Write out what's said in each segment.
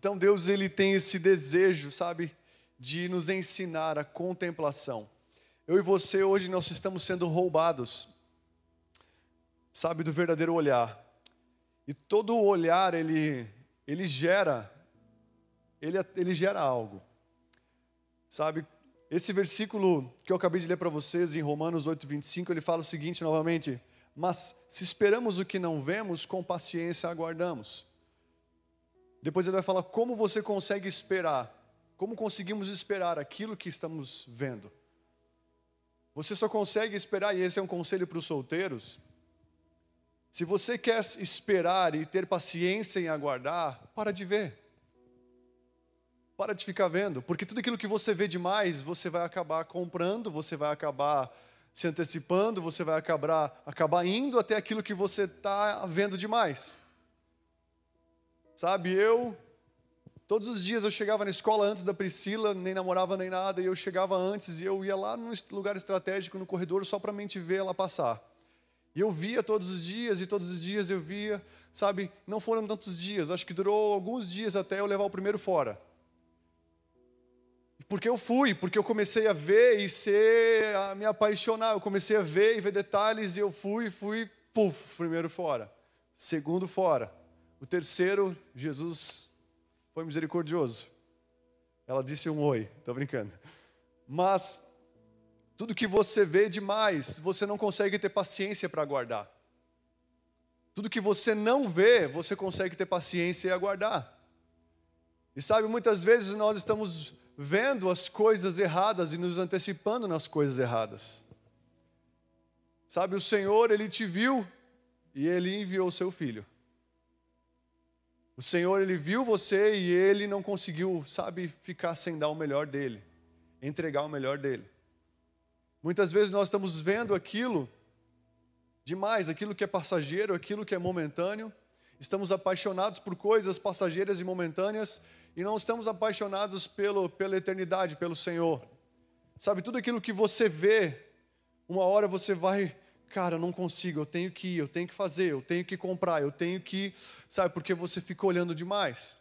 Então Deus ele tem esse desejo, sabe, de nos ensinar a contemplação. Eu e você hoje nós estamos sendo roubados, sabe, do verdadeiro olhar. E todo olhar ele ele gera ele, ele gera algo. Sabe, esse versículo que eu acabei de ler para vocês em Romanos 8:25, ele fala o seguinte novamente: "Mas se esperamos o que não vemos, com paciência aguardamos." Depois ele vai falar como você consegue esperar, como conseguimos esperar aquilo que estamos vendo. Você só consegue esperar, e esse é um conselho para os solteiros. Se você quer esperar e ter paciência em aguardar, para de ver. Para de ficar vendo, porque tudo aquilo que você vê demais, você vai acabar comprando, você vai acabar se antecipando, você vai acabar, acabar indo até aquilo que você está vendo demais. Sabe, eu, todos os dias eu chegava na escola antes da Priscila, nem namorava nem nada, e eu chegava antes e eu ia lá num lugar estratégico, no corredor, só para mente ver ela passar. E eu via todos os dias, e todos os dias eu via, sabe, não foram tantos dias, acho que durou alguns dias até eu levar o primeiro fora. Porque eu fui, porque eu comecei a ver e ser, a me apaixonar. Eu comecei a ver e ver detalhes e eu fui, fui, puf, primeiro fora. Segundo fora. O terceiro, Jesus foi misericordioso. Ela disse um oi, estou brincando. Mas tudo que você vê demais, você não consegue ter paciência para aguardar. Tudo que você não vê, você consegue ter paciência e aguardar. E sabe, muitas vezes nós estamos vendo as coisas erradas e nos antecipando nas coisas erradas. Sabe, o Senhor, Ele te viu e Ele enviou o seu filho. O Senhor, Ele viu você e Ele não conseguiu, sabe, ficar sem dar o melhor dele, entregar o melhor dele. Muitas vezes nós estamos vendo aquilo demais, aquilo que é passageiro, aquilo que é momentâneo, estamos apaixonados por coisas passageiras e momentâneas e não estamos apaixonados pelo, pela eternidade, pelo Senhor. Sabe, tudo aquilo que você vê, uma hora você vai, cara, eu não consigo, eu tenho que ir, eu tenho que fazer, eu tenho que comprar, eu tenho que, sabe, porque você fica olhando demais.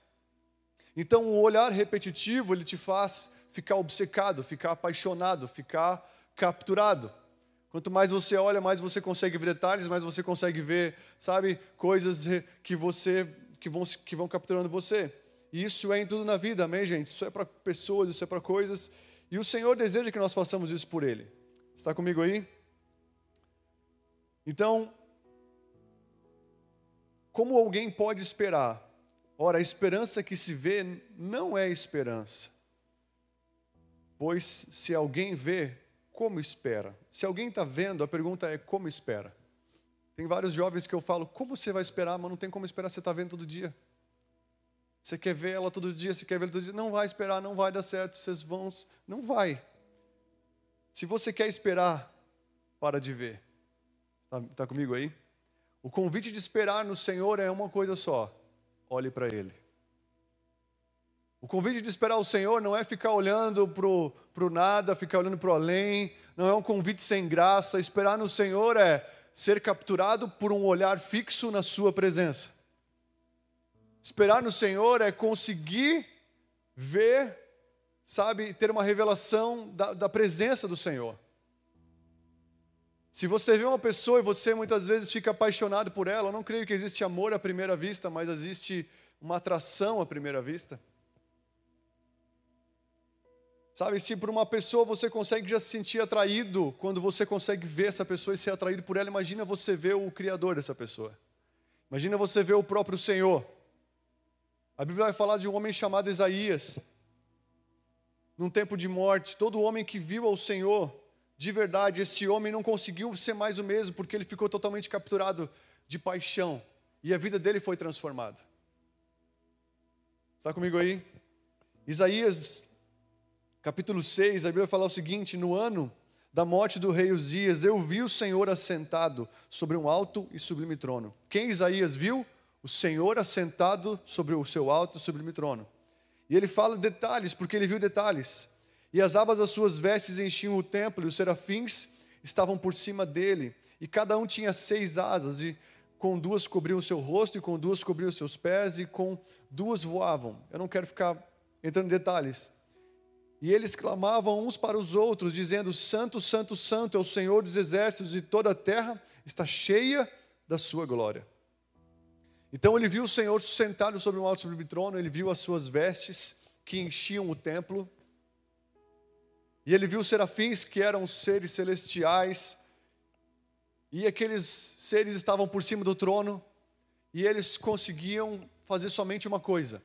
Então, o olhar repetitivo, ele te faz ficar obcecado, ficar apaixonado, ficar capturado. Quanto mais você olha, mais você consegue ver detalhes, mais você consegue ver, sabe, coisas que você que vão que vão capturando você. E isso é em tudo na vida, amém, gente? Isso é para pessoas, isso é para coisas. E o Senhor deseja que nós façamos isso por Ele. Está comigo aí? Então, como alguém pode esperar? Ora, a esperança que se vê não é esperança. Pois se alguém vê, como espera? Se alguém está vendo, a pergunta é como espera? Tem vários jovens que eu falo, como você vai esperar? Mas não tem como esperar, você está vendo todo dia. Você quer ver ela todo dia, você quer ver ela todo dia. Não vai esperar, não vai dar certo, vocês vão. Não vai. Se você quer esperar, para de ver. Está tá comigo aí? O convite de esperar no Senhor é uma coisa só: olhe para Ele. O convite de esperar o Senhor não é ficar olhando para o nada, ficar olhando para o além, não é um convite sem graça. Esperar no Senhor é ser capturado por um olhar fixo na Sua presença. Esperar no Senhor é conseguir ver, sabe, ter uma revelação da, da presença do Senhor. Se você vê uma pessoa e você muitas vezes fica apaixonado por ela, eu não creio que existe amor à primeira vista, mas existe uma atração à primeira vista. Sabe, se por uma pessoa você consegue já se sentir atraído, quando você consegue ver essa pessoa e ser atraído por ela, imagina você ver o Criador dessa pessoa. Imagina você ver o próprio Senhor. A Bíblia vai falar de um homem chamado Isaías, num tempo de morte. Todo homem que viu ao Senhor, de verdade, esse homem não conseguiu ser mais o mesmo, porque ele ficou totalmente capturado de paixão, e a vida dele foi transformada. Está comigo aí? Isaías, capítulo 6, a Bíblia vai falar o seguinte: No ano da morte do rei Uzias, eu vi o Senhor assentado sobre um alto e sublime trono. Quem Isaías viu? o Senhor assentado sobre o seu alto e sublime trono. E ele fala detalhes, porque ele viu detalhes. E as abas das suas vestes enchiam o templo, e os serafins estavam por cima dele, e cada um tinha seis asas, e com duas cobriam o seu rosto, e com duas cobriam os seus pés, e com duas voavam. Eu não quero ficar entrando em detalhes. E eles clamavam uns para os outros, dizendo: Santo, Santo, Santo é o Senhor dos exércitos, e toda a terra está cheia da sua glória. Então ele viu o Senhor sentado sobre um alto sublime trono, ele viu as suas vestes que enchiam o templo, e ele viu serafins que eram seres celestiais, e aqueles seres estavam por cima do trono, e eles conseguiam fazer somente uma coisa: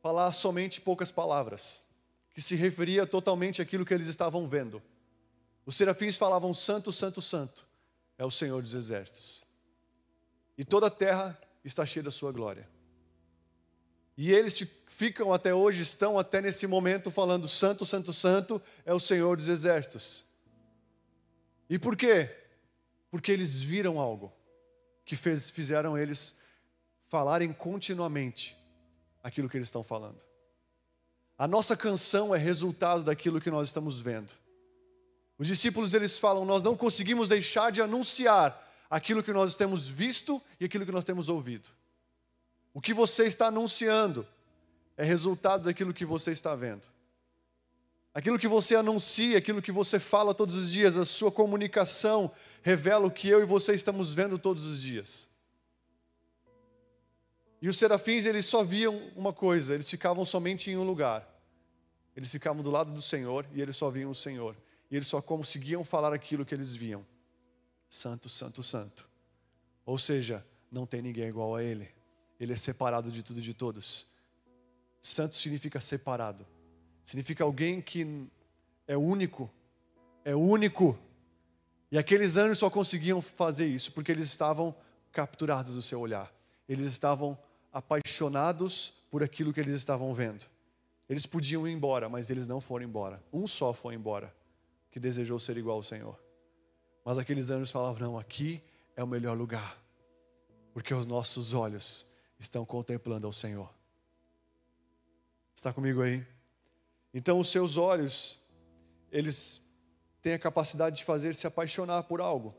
falar somente poucas palavras, que se referia totalmente àquilo que eles estavam vendo. Os serafins falavam: Santo, Santo, Santo é o Senhor dos exércitos, e toda a terra está cheia da sua glória. E eles ficam até hoje, estão até nesse momento falando: Santo, Santo, Santo é o Senhor dos exércitos. E por quê? Porque eles viram algo que fez, fizeram eles falarem continuamente aquilo que eles estão falando. A nossa canção é resultado daquilo que nós estamos vendo. Os discípulos eles falam: Nós não conseguimos deixar de anunciar aquilo que nós temos visto e aquilo que nós temos ouvido. O que você está anunciando é resultado daquilo que você está vendo. Aquilo que você anuncia, aquilo que você fala todos os dias, a sua comunicação revela o que eu e você estamos vendo todos os dias. E os serafins, eles só viam uma coisa, eles ficavam somente em um lugar. Eles ficavam do lado do Senhor e eles só viam o Senhor. E eles só conseguiam falar aquilo que eles viam. Santo, santo, santo. Ou seja, não tem ninguém igual a ele. Ele é separado de tudo e de todos. Santo significa separado. Significa alguém que é único. É único. E aqueles anos só conseguiam fazer isso porque eles estavam capturados do seu olhar. Eles estavam apaixonados por aquilo que eles estavam vendo. Eles podiam ir embora, mas eles não foram embora. Um só foi embora, que desejou ser igual ao Senhor. Mas aqueles anos falavam: não, aqui é o melhor lugar, porque os nossos olhos estão contemplando ao Senhor. Está comigo aí? Então, os seus olhos, eles têm a capacidade de fazer se apaixonar por algo.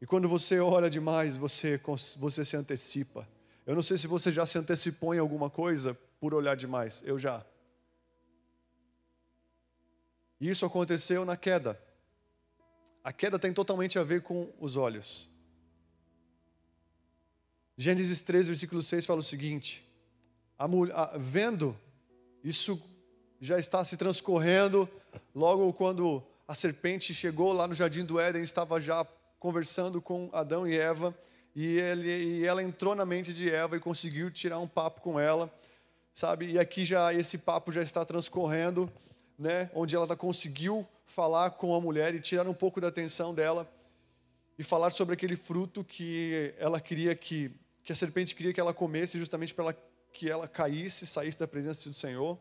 E quando você olha demais, você, você se antecipa. Eu não sei se você já se antecipou em alguma coisa por olhar demais. Eu já. E isso aconteceu na queda. A queda tem totalmente a ver com os olhos. Gênesis 13, versículo 6 fala o seguinte: a mulher, a, vendo, isso já está se transcorrendo, logo quando a serpente chegou lá no jardim do Éden, estava já conversando com Adão e Eva, e, ele, e ela entrou na mente de Eva e conseguiu tirar um papo com ela, sabe? E aqui já esse papo já está transcorrendo, né? Onde ela conseguiu falar com a mulher e tirar um pouco da atenção dela e falar sobre aquele fruto que ela queria que que a serpente queria que ela comesse justamente para que ela caísse, saísse da presença do Senhor.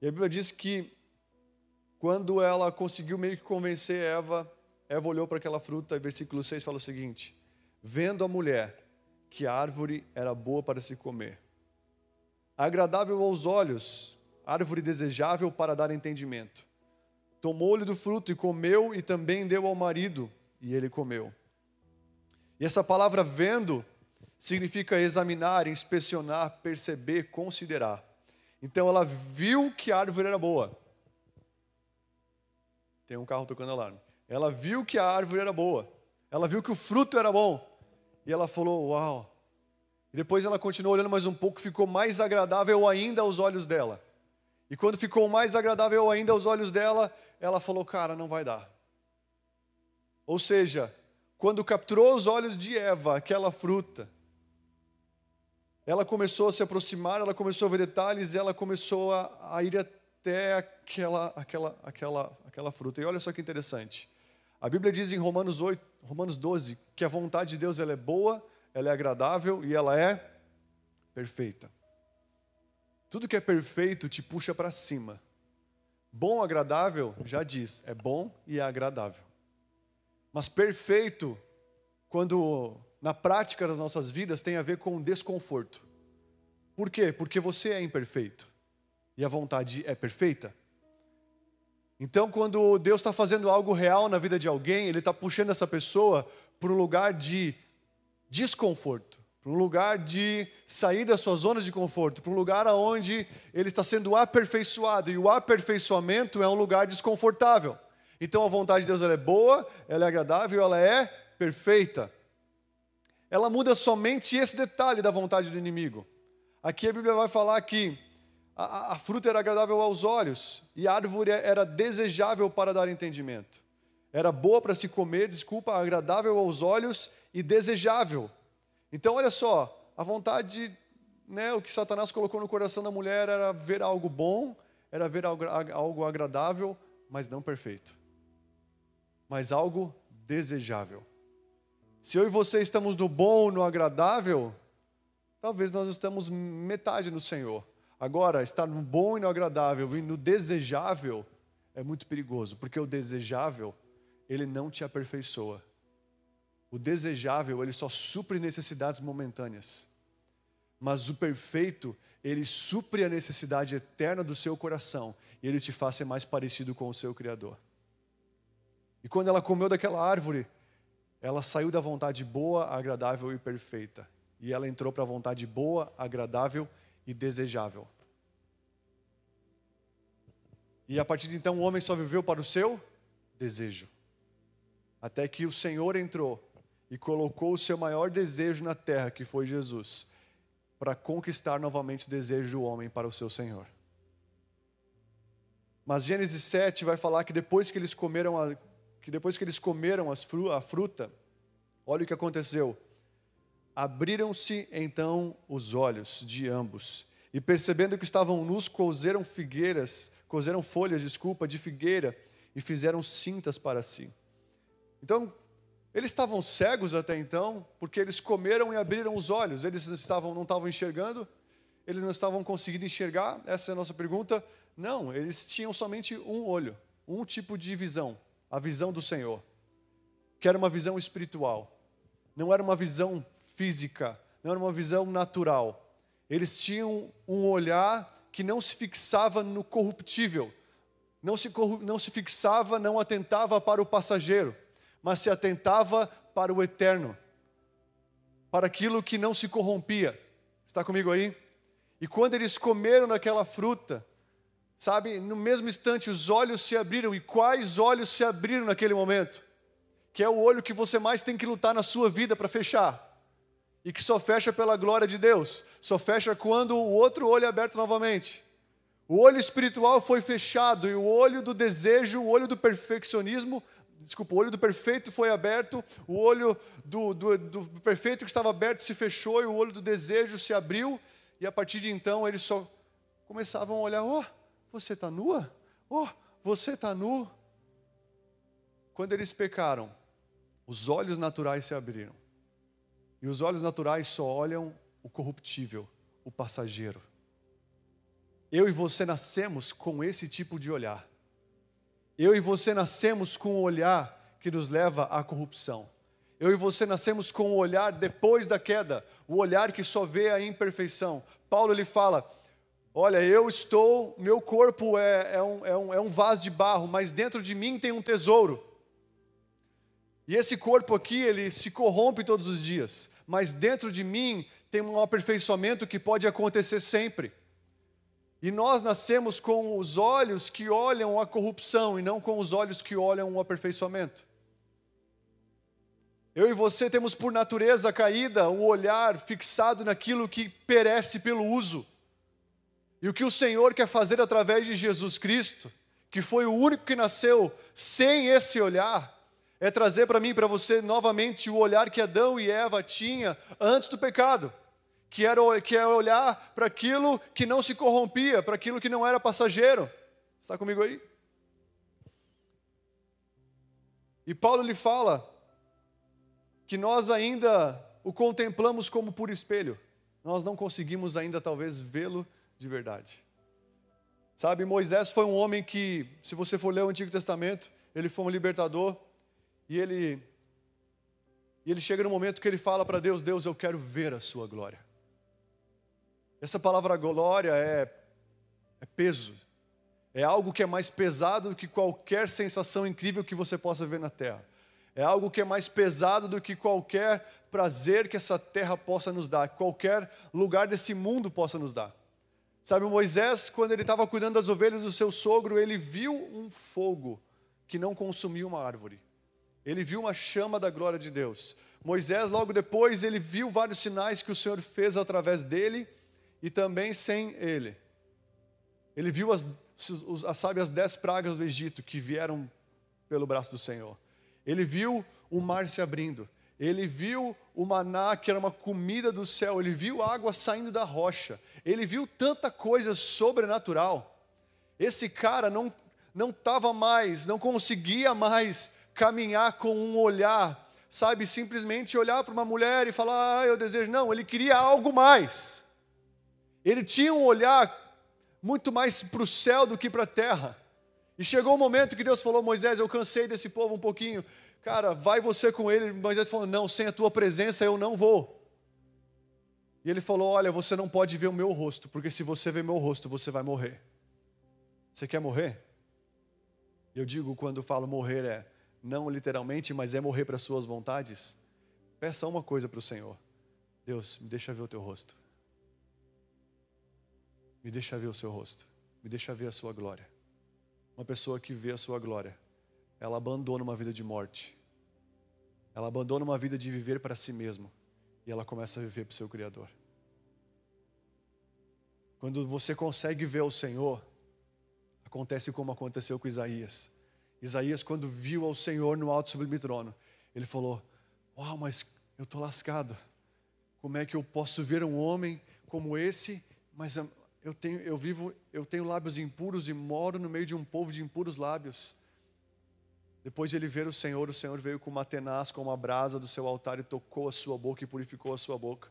E a Bíblia diz que quando ela conseguiu meio que convencer Eva, Eva olhou para aquela fruta e versículo 6 fala o seguinte: vendo a mulher que a árvore era boa para se comer, agradável aos olhos, árvore desejável para dar entendimento. Tomou-lhe do fruto e comeu, e também deu ao marido, e ele comeu. E essa palavra vendo significa examinar, inspecionar, perceber, considerar. Então ela viu que a árvore era boa. Tem um carro tocando alarme. Ela viu que a árvore era boa. Ela viu que o fruto era bom. E ela falou: Uau! E depois ela continuou olhando mais um pouco, ficou mais agradável ainda aos olhos dela. E quando ficou mais agradável ainda aos olhos dela, ela falou: Cara, não vai dar. Ou seja, quando capturou os olhos de Eva, aquela fruta, ela começou a se aproximar, ela começou a ver detalhes, ela começou a, a ir até aquela, aquela, aquela, aquela fruta. E olha só que interessante. A Bíblia diz em Romanos 8, Romanos 12, que a vontade de Deus ela é boa, ela é agradável e ela é perfeita. Tudo que é perfeito te puxa para cima. Bom, agradável, já diz, é bom e é agradável. Mas perfeito, quando na prática das nossas vidas, tem a ver com desconforto. Por quê? Porque você é imperfeito e a vontade é perfeita. Então, quando Deus está fazendo algo real na vida de alguém, Ele está puxando essa pessoa para um lugar de desconforto, para um lugar de sair da sua zona de conforto, para um lugar onde ele está sendo aperfeiçoado, e o aperfeiçoamento é um lugar desconfortável. Então a vontade de Deus é boa, ela é agradável, ela é perfeita. Ela muda somente esse detalhe da vontade do inimigo. Aqui a Bíblia vai falar que a, a fruta era agradável aos olhos e a árvore era desejável para dar entendimento. Era boa para se comer, desculpa, agradável aos olhos e desejável. Então, olha só, a vontade, né, o que Satanás colocou no coração da mulher era ver algo bom, era ver algo agradável, mas não perfeito mas algo desejável. Se eu e você estamos no bom, no agradável, talvez nós estamos metade no Senhor. Agora, estar no bom e no agradável e no desejável é muito perigoso, porque o desejável, ele não te aperfeiçoa. O desejável, ele só supre necessidades momentâneas. Mas o perfeito, ele supre a necessidade eterna do seu coração e ele te faz ser mais parecido com o seu Criador. E quando ela comeu daquela árvore, ela saiu da vontade boa, agradável e perfeita. E ela entrou para a vontade boa, agradável e desejável. E a partir de então o homem só viveu para o seu desejo. Até que o Senhor entrou e colocou o seu maior desejo na terra, que foi Jesus, para conquistar novamente o desejo do homem para o seu Senhor. Mas Gênesis 7 vai falar que depois que eles comeram a, que depois que eles comeram a fruta, olha o que aconteceu. Abriram-se então os olhos de ambos, e percebendo que estavam nus, cozeram figueiras, cozeram folhas, desculpa, de figueira, e fizeram cintas para si. Então, eles estavam cegos até então, porque eles comeram e abriram os olhos. Eles não estavam, não estavam enxergando, eles não estavam conseguindo enxergar. Essa é a nossa pergunta. Não, eles tinham somente um olho, um tipo de visão a visão do Senhor, que era uma visão espiritual, não era uma visão física, não era uma visão natural. Eles tinham um olhar que não se fixava no corruptível, não se, não se fixava, não atentava para o passageiro, mas se atentava para o eterno, para aquilo que não se corrompia. Está comigo aí? E quando eles comeram daquela fruta, Sabe, no mesmo instante os olhos se abriram. E quais olhos se abriram naquele momento? Que é o olho que você mais tem que lutar na sua vida para fechar. E que só fecha pela glória de Deus. Só fecha quando o outro olho é aberto novamente. O olho espiritual foi fechado e o olho do desejo, o olho do perfeccionismo, desculpa, o olho do perfeito foi aberto, o olho do, do, do perfeito que estava aberto se fechou e o olho do desejo se abriu. E a partir de então eles só começavam a olhar, oh, você está nua? Oh, você está nu? Quando eles pecaram, os olhos naturais se abriram. E os olhos naturais só olham o corruptível, o passageiro. Eu e você nascemos com esse tipo de olhar. Eu e você nascemos com o olhar que nos leva à corrupção. Eu e você nascemos com o olhar depois da queda, o olhar que só vê a imperfeição. Paulo ele fala: Olha, eu estou, meu corpo é, é, um, é, um, é um vaso de barro, mas dentro de mim tem um tesouro. E esse corpo aqui, ele se corrompe todos os dias, mas dentro de mim tem um aperfeiçoamento que pode acontecer sempre. E nós nascemos com os olhos que olham a corrupção e não com os olhos que olham o aperfeiçoamento. Eu e você temos por natureza caída o olhar fixado naquilo que perece pelo uso. E o que o Senhor quer fazer através de Jesus Cristo, que foi o único que nasceu sem esse olhar, é trazer para mim para você novamente o olhar que Adão e Eva tinham antes do pecado, que era, que era olhar para aquilo que não se corrompia, para aquilo que não era passageiro. Está comigo aí? E Paulo lhe fala que nós ainda o contemplamos como por espelho, nós não conseguimos ainda talvez vê-lo de verdade. Sabe, Moisés foi um homem que, se você for ler o Antigo Testamento, ele foi um libertador e ele e ele chega no momento que ele fala para Deus: Deus, eu quero ver a sua glória. Essa palavra glória é, é peso, é algo que é mais pesado do que qualquer sensação incrível que você possa ver na terra. É algo que é mais pesado do que qualquer prazer que essa terra possa nos dar, qualquer lugar desse mundo possa nos dar. Sabe, Moisés, quando ele estava cuidando das ovelhas do seu sogro, ele viu um fogo que não consumiu uma árvore. Ele viu uma chama da glória de Deus. Moisés, logo depois, ele viu vários sinais que o Senhor fez através dele e também sem ele. Ele viu as, as, sabe, as dez pragas do Egito que vieram pelo braço do Senhor. Ele viu o mar se abrindo. Ele viu o maná, que era uma comida do céu. Ele viu água saindo da rocha. Ele viu tanta coisa sobrenatural. Esse cara não não estava mais, não conseguia mais caminhar com um olhar, sabe, simplesmente olhar para uma mulher e falar, ah, eu desejo. Não, ele queria algo mais. Ele tinha um olhar muito mais para o céu do que para a terra. E chegou o um momento que Deus falou: Moisés, eu cansei desse povo um pouquinho. Cara, vai você com ele. Moisés falou: Não, sem a tua presença eu não vou. E ele falou: Olha, você não pode ver o meu rosto, porque se você ver meu rosto, você vai morrer. Você quer morrer? Eu digo quando falo morrer é não literalmente, mas é morrer para suas vontades. Peça uma coisa para o Senhor: Deus, me deixa ver o teu rosto. Me deixa ver o seu rosto. Me deixa ver a sua glória. Uma pessoa que vê a sua glória, ela abandona uma vida de morte. Ela abandona uma vida de viver para si mesmo e ela começa a viver para o seu Criador. Quando você consegue ver o Senhor, acontece como aconteceu com Isaías. Isaías, quando viu ao Senhor no alto sublime trono, ele falou: Uau, mas eu estou lascado. Como é que eu posso ver um homem como esse, mas eu tenho, eu vivo, eu tenho lábios impuros e moro no meio de um povo de impuros lábios. Depois de ele ver o Senhor, o Senhor veio com uma tenaz, com uma brasa do seu altar e tocou a sua boca e purificou a sua boca.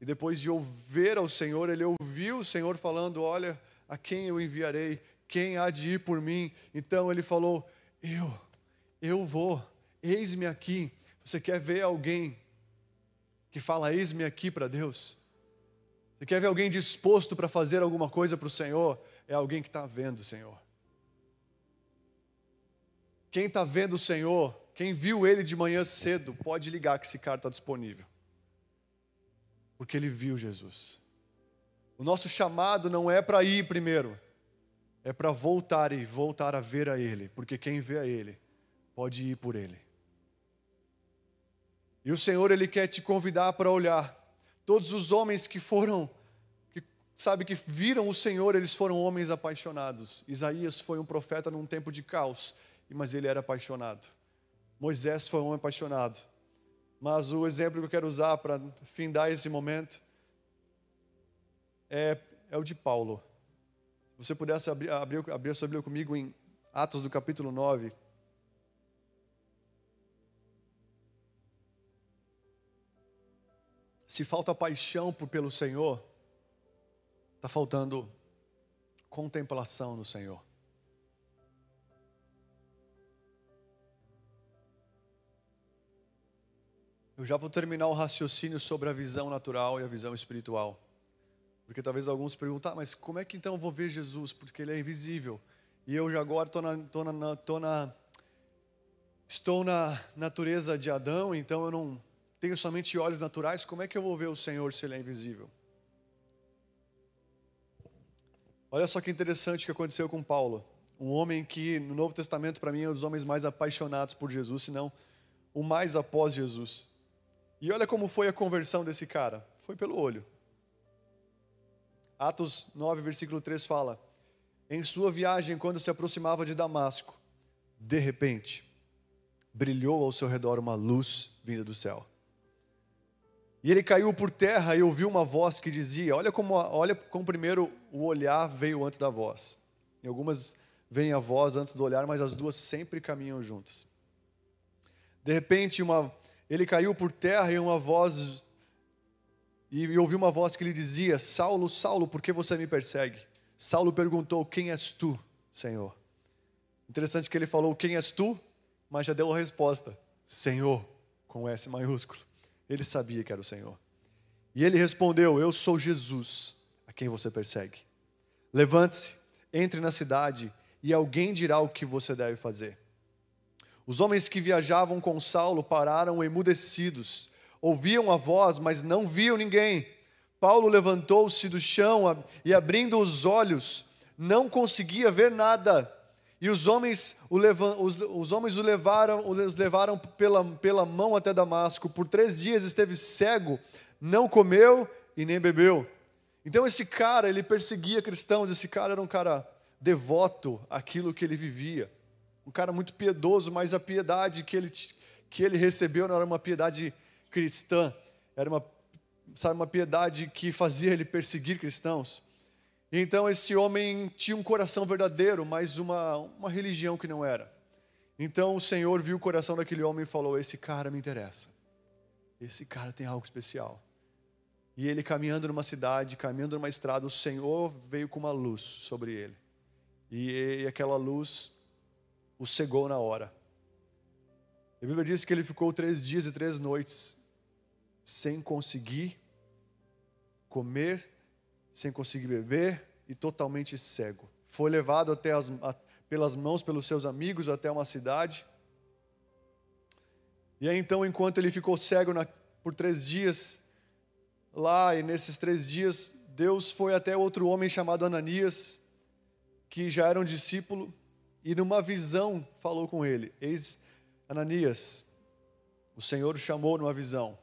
E depois de ouvir ao Senhor, ele ouviu o Senhor falando: Olha, a quem eu enviarei? Quem há de ir por mim? Então ele falou: Eu, eu vou, eis-me aqui. Você quer ver alguém que fala eis-me aqui para Deus? Você quer ver alguém disposto para fazer alguma coisa para o Senhor? É alguém que está vendo o Senhor. Quem está vendo o Senhor, quem viu ele de manhã cedo, pode ligar que esse cara está disponível. Porque ele viu Jesus. O nosso chamado não é para ir primeiro, é para voltar e voltar a ver a Ele, porque quem vê a Ele pode ir por Ele. E o Senhor, Ele quer te convidar para olhar Todos os homens que foram, que, sabe, que viram o Senhor, eles foram homens apaixonados. Isaías foi um profeta num tempo de caos, mas ele era apaixonado. Moisés foi um homem apaixonado. Mas o exemplo que eu quero usar para findar esse momento é, é o de Paulo. Se você pudesse abrir, abrir, abrir a sua Bíblia comigo em Atos do capítulo 9. Se falta paixão pelo Senhor, está faltando contemplação no Senhor. Eu já vou terminar o raciocínio sobre a visão natural e a visão espiritual. Porque talvez alguns perguntem, ah, mas como é que então eu vou ver Jesus? Porque ele é invisível. E eu já agora estou na, tô na, tô na, estou na natureza de Adão, então eu não tenho somente olhos naturais, como é que eu vou ver o Senhor se Ele é invisível? Olha só que interessante o que aconteceu com Paulo. Um homem que no Novo Testamento, para mim, é um dos homens mais apaixonados por Jesus, se não o mais após Jesus. E olha como foi a conversão desse cara: foi pelo olho. Atos 9, versículo 3 fala: Em sua viagem, quando se aproximava de Damasco, de repente, brilhou ao seu redor uma luz vinda do céu. E ele caiu por terra e ouviu uma voz que dizia: Olha como, olha como primeiro o olhar veio antes da voz. Em algumas vem a voz antes do olhar, mas as duas sempre caminham juntas. De repente, uma, ele caiu por terra e uma voz e ouviu uma voz que lhe dizia: Saulo, Saulo, por que você me persegue? Saulo perguntou: Quem és tu, Senhor? Interessante que ele falou: Quem és tu? Mas já deu a resposta: Senhor, com S maiúsculo. Ele sabia que era o Senhor. E ele respondeu: Eu sou Jesus, a quem você persegue. Levante-se, entre na cidade e alguém dirá o que você deve fazer. Os homens que viajavam com Saulo pararam emudecidos. Ouviam a voz, mas não viam ninguém. Paulo levantou-se do chão e, abrindo os olhos, não conseguia ver nada. E os homens o, levam, os, os homens o levaram, os levaram pela, pela mão até Damasco. Por três dias esteve cego, não comeu e nem bebeu. Então esse cara, ele perseguia cristãos, esse cara era um cara devoto àquilo que ele vivia. Um cara muito piedoso, mas a piedade que ele, que ele recebeu não era uma piedade cristã, era uma, sabe, uma piedade que fazia ele perseguir cristãos. Então esse homem tinha um coração verdadeiro, mas uma, uma religião que não era. Então o Senhor viu o coração daquele homem e falou: Esse cara me interessa. Esse cara tem algo especial. E ele caminhando numa cidade, caminhando numa estrada, o Senhor veio com uma luz sobre ele. E, e aquela luz o cegou na hora. A Bíblia diz que ele ficou três dias e três noites sem conseguir comer sem conseguir beber e totalmente cego. Foi levado até as, a, pelas mãos pelos seus amigos até uma cidade. E aí então, enquanto ele ficou cego na, por três dias, lá e nesses três dias, Deus foi até outro homem chamado Ananias, que já era um discípulo, e numa visão falou com ele: Eis, Ananias, o Senhor o chamou numa visão.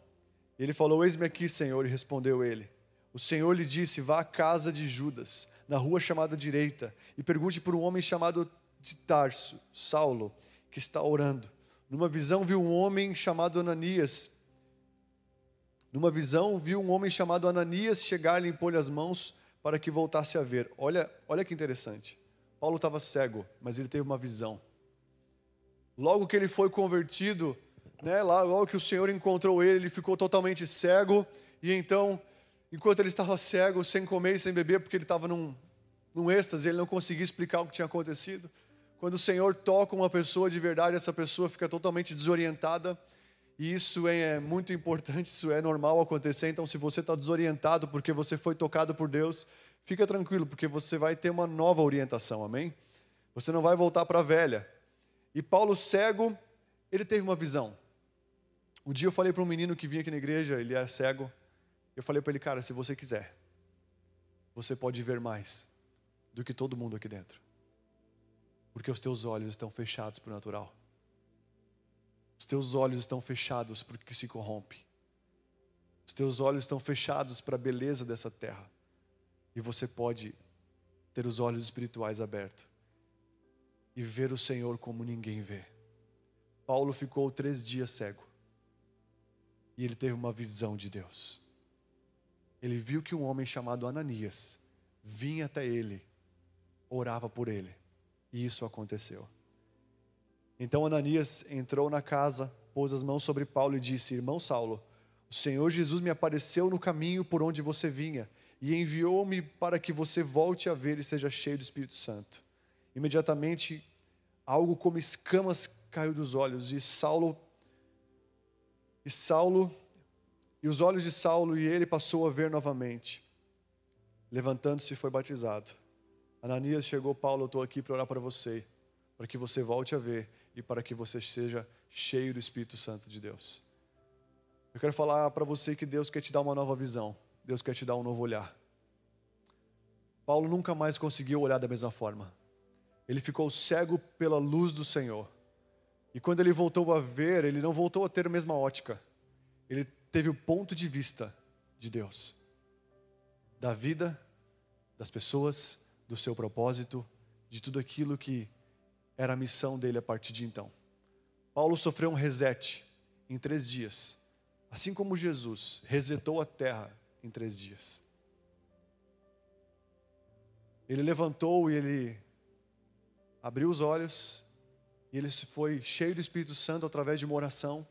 Ele falou: Eis-me aqui, Senhor, e respondeu ele o Senhor lhe disse: Vá à casa de Judas, na rua chamada direita, e pergunte por um homem chamado de Tarso, Saulo, que está orando. Numa visão viu um homem chamado Ananias. Numa visão viu um homem chamado Ananias chegar e impor-lhe as mãos para que voltasse a ver. Olha, olha que interessante. Paulo estava cego, mas ele teve uma visão. Logo que ele foi convertido, né, logo que o Senhor encontrou ele, ele ficou totalmente cego e então enquanto ele estava cego, sem comer e sem beber, porque ele estava num, num êxtase, ele não conseguia explicar o que tinha acontecido. Quando o Senhor toca uma pessoa de verdade, essa pessoa fica totalmente desorientada. E isso é muito importante, isso é normal acontecer. Então, se você está desorientado porque você foi tocado por Deus, fica tranquilo, porque você vai ter uma nova orientação, amém? Você não vai voltar para a velha. E Paulo, cego, ele teve uma visão. Um dia eu falei para um menino que vinha aqui na igreja, ele é cego, eu falei para ele, cara, se você quiser, você pode ver mais do que todo mundo aqui dentro. Porque os teus olhos estão fechados para o natural. Os teus olhos estão fechados para o que se corrompe. Os teus olhos estão fechados para a beleza dessa terra. E você pode ter os olhos espirituais abertos e ver o Senhor como ninguém vê. Paulo ficou três dias cego e ele teve uma visão de Deus ele viu que um homem chamado Ananias vinha até ele, orava por ele, e isso aconteceu. Então Ananias entrou na casa, pôs as mãos sobre Paulo e disse: Irmão Saulo, o Senhor Jesus me apareceu no caminho por onde você vinha e enviou-me para que você volte a ver e seja cheio do Espírito Santo. Imediatamente, algo como escamas caiu dos olhos e Saulo e Saulo e os olhos de Saulo e ele passou a ver novamente. Levantando-se, foi batizado. Ananias chegou, Paulo, eu estou aqui para orar para você, para que você volte a ver e para que você seja cheio do Espírito Santo de Deus. Eu quero falar para você que Deus quer te dar uma nova visão, Deus quer te dar um novo olhar. Paulo nunca mais conseguiu olhar da mesma forma. Ele ficou cego pela luz do Senhor. E quando ele voltou a ver, ele não voltou a ter a mesma ótica. Ele teve o ponto de vista de Deus, da vida, das pessoas, do seu propósito, de tudo aquilo que era a missão dele a partir de então. Paulo sofreu um reset em três dias, assim como Jesus resetou a terra em três dias. Ele levantou e ele abriu os olhos, e ele foi cheio do Espírito Santo através de uma oração.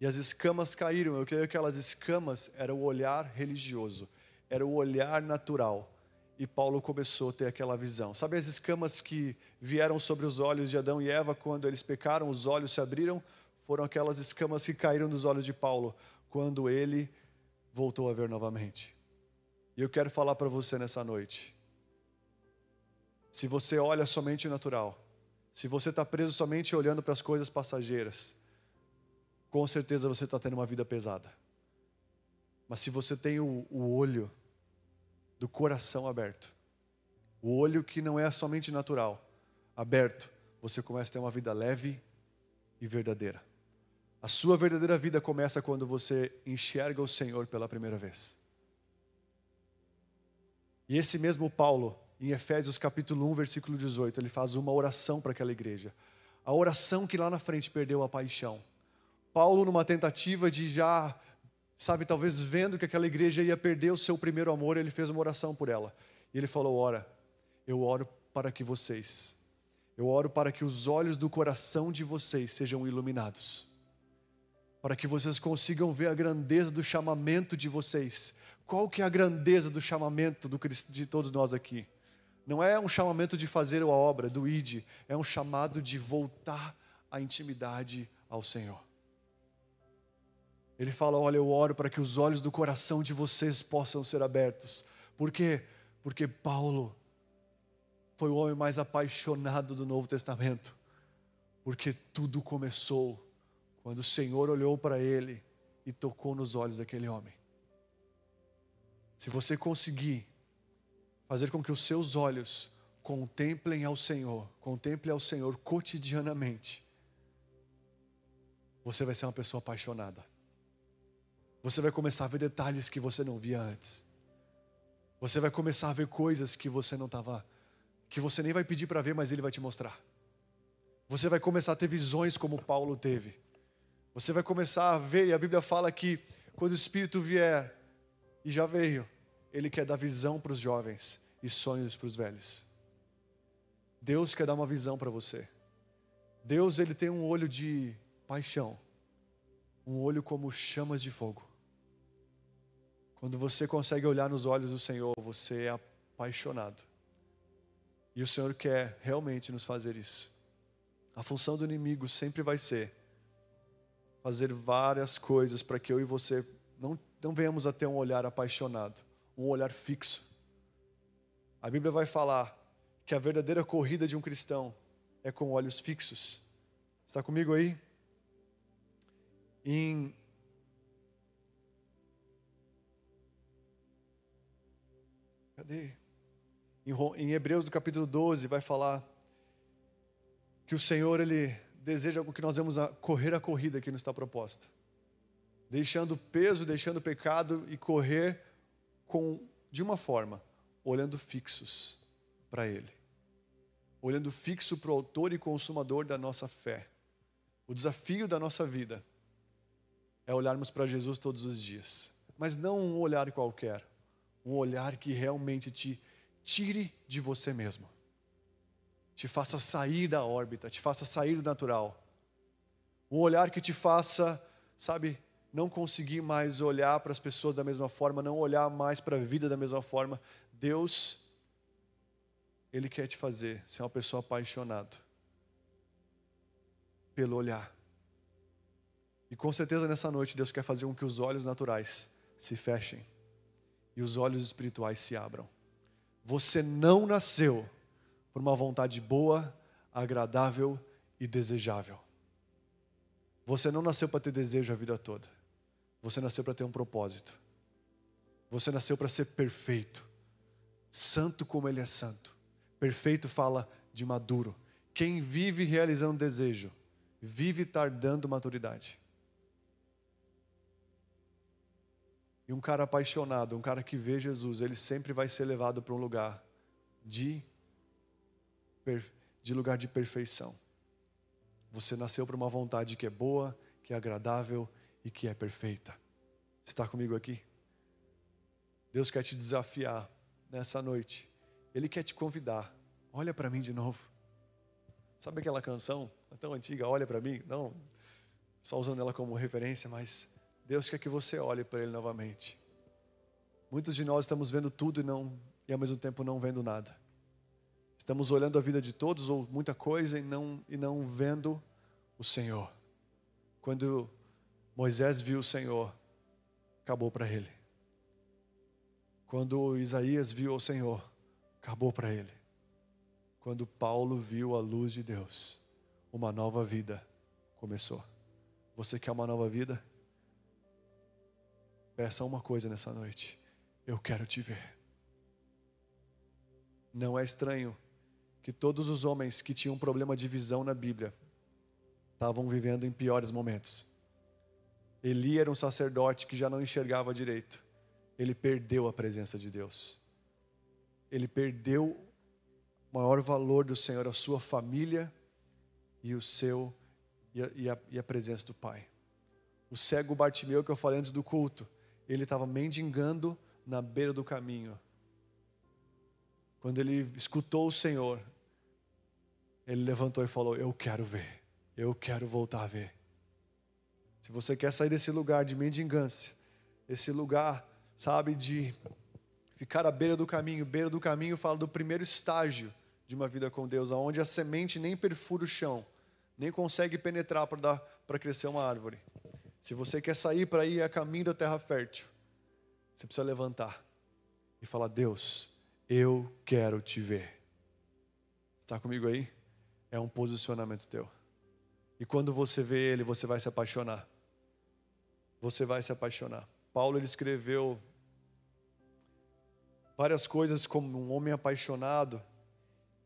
E as escamas caíram. Eu creio que aquelas escamas era o olhar religioso, era o olhar natural. E Paulo começou a ter aquela visão. Sabe as escamas que vieram sobre os olhos de Adão e Eva quando eles pecaram, os olhos se abriram? Foram aquelas escamas que caíram dos olhos de Paulo quando ele voltou a ver novamente. E eu quero falar para você nessa noite. Se você olha somente o natural, Se você está preso somente olhando para as coisas passageiras, com certeza você está tendo uma vida pesada. Mas se você tem o, o olho do coração aberto, o olho que não é somente natural, aberto, você começa a ter uma vida leve e verdadeira. A sua verdadeira vida começa quando você enxerga o Senhor pela primeira vez. E esse mesmo Paulo, em Efésios capítulo 1, versículo 18, ele faz uma oração para aquela igreja. A oração que lá na frente perdeu a paixão. Paulo, numa tentativa de já, sabe, talvez vendo que aquela igreja ia perder o seu primeiro amor, ele fez uma oração por ela. E ele falou: Ora, eu oro para que vocês, eu oro para que os olhos do coração de vocês sejam iluminados, para que vocês consigam ver a grandeza do chamamento de vocês. Qual que é a grandeza do chamamento do, de todos nós aqui? Não é um chamamento de fazer a obra, do ID, é um chamado de voltar à intimidade ao Senhor. Ele fala: Olha, eu oro para que os olhos do coração de vocês possam ser abertos. Por quê? Porque Paulo foi o homem mais apaixonado do Novo Testamento. Porque tudo começou quando o Senhor olhou para ele e tocou nos olhos daquele homem. Se você conseguir fazer com que os seus olhos contemplem ao Senhor, contemplem ao Senhor cotidianamente, você vai ser uma pessoa apaixonada. Você vai começar a ver detalhes que você não via antes. Você vai começar a ver coisas que você não estava, que você nem vai pedir para ver, mas ele vai te mostrar. Você vai começar a ter visões como Paulo teve. Você vai começar a ver, e a Bíblia fala que quando o Espírito vier, e já veio, ele quer dar visão para os jovens e sonhos para os velhos. Deus quer dar uma visão para você. Deus ele tem um olho de paixão, um olho como chamas de fogo. Quando você consegue olhar nos olhos do Senhor, você é apaixonado. E o Senhor quer realmente nos fazer isso. A função do inimigo sempre vai ser fazer várias coisas para que eu e você não, não venhamos a ter um olhar apaixonado um olhar fixo. A Bíblia vai falar que a verdadeira corrida de um cristão é com olhos fixos. Está comigo aí? Em Cadê? Em, Hebreus do capítulo 12 vai falar que o Senhor ele deseja que nós vamos correr a corrida que nos está proposta. Deixando o peso, deixando o pecado e correr com de uma forma, olhando fixos para Ele, olhando fixo para o Autor e Consumador da nossa fé. O desafio da nossa vida é olharmos para Jesus todos os dias, mas não um olhar qualquer, um olhar que realmente te tire de você mesmo, te faça sair da órbita, te faça sair do natural, um olhar que te faça, sabe, não conseguir mais olhar para as pessoas da mesma forma, não olhar mais para a vida da mesma forma. Deus, Ele quer te fazer ser uma pessoa apaixonada pelo olhar. E com certeza nessa noite Deus quer fazer com que os olhos naturais se fechem e os olhos espirituais se abram. Você não nasceu por uma vontade boa, agradável e desejável. Você não nasceu para ter desejo a vida toda. Você nasceu para ter um propósito. Você nasceu para ser perfeito. Santo como Ele é santo. Perfeito fala de maduro. Quem vive realizando desejo, vive tardando maturidade. E um cara apaixonado, um cara que vê Jesus, ele sempre vai ser levado para um lugar de, de lugar de perfeição. Você nasceu para uma vontade que é boa, que é agradável e que é perfeita. Você está comigo aqui? Deus quer te desafiar nessa noite. Ele quer te convidar. Olha para mim de novo. Sabe aquela canção tão antiga, Olha para mim? Não, só usando ela como referência, mas Deus quer que você olhe para Ele novamente. Muitos de nós estamos vendo tudo e, não, e ao mesmo tempo não vendo nada. Estamos olhando a vida de todos ou muita coisa e não, e não vendo o Senhor. Quando Moisés viu o Senhor, acabou para ele. Quando Isaías viu o Senhor, acabou para ele. Quando Paulo viu a luz de Deus, uma nova vida começou. Você quer uma nova vida? Peça uma coisa nessa noite. Eu quero te ver. Não é estranho que todos os homens que tinham problema de visão na Bíblia estavam vivendo em piores momentos. Eli era um sacerdote que já não enxergava direito. Ele perdeu a presença de Deus. Ele perdeu o maior valor do Senhor, a sua família e o seu e a, e a, e a presença do Pai. O cego Bartimeu que eu falei antes do culto, ele estava mendigando na beira do caminho. Quando ele escutou o Senhor, ele levantou e falou: Eu quero ver, eu quero voltar a ver. Se você quer sair desse lugar de mendigância, esse lugar, sabe, de ficar à beira do caminho, beira do caminho fala do primeiro estágio de uma vida com Deus, aonde a semente nem perfura o chão, nem consegue penetrar para dar para crescer uma árvore. Se você quer sair para ir a caminho da terra fértil, você precisa levantar e falar: Deus, eu quero te ver. Está comigo aí? É um posicionamento teu. E quando você vê ele, você vai se apaixonar. Você vai se apaixonar. Paulo ele escreveu várias coisas como um homem apaixonado.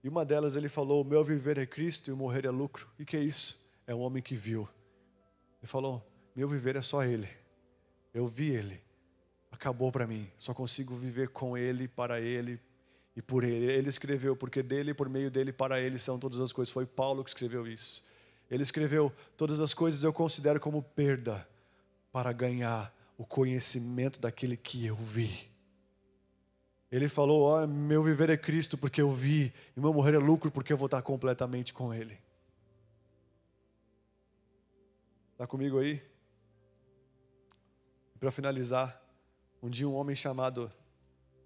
E uma delas ele falou: O meu viver é Cristo e o morrer é lucro. E que é isso? É um homem que viu. Ele falou: meu viver é só Ele. Eu vi Ele. Acabou para mim. Só consigo viver com Ele, para Ele e por Ele. Ele escreveu, porque dele, por meio dele, para Ele são todas as coisas. Foi Paulo que escreveu isso. Ele escreveu: Todas as coisas eu considero como perda para ganhar o conhecimento daquele que eu vi. Ele falou: oh, Meu viver é Cristo porque eu vi, e meu morrer é lucro porque eu vou estar completamente com Ele. Está comigo aí? Para finalizar, um dia um homem chamado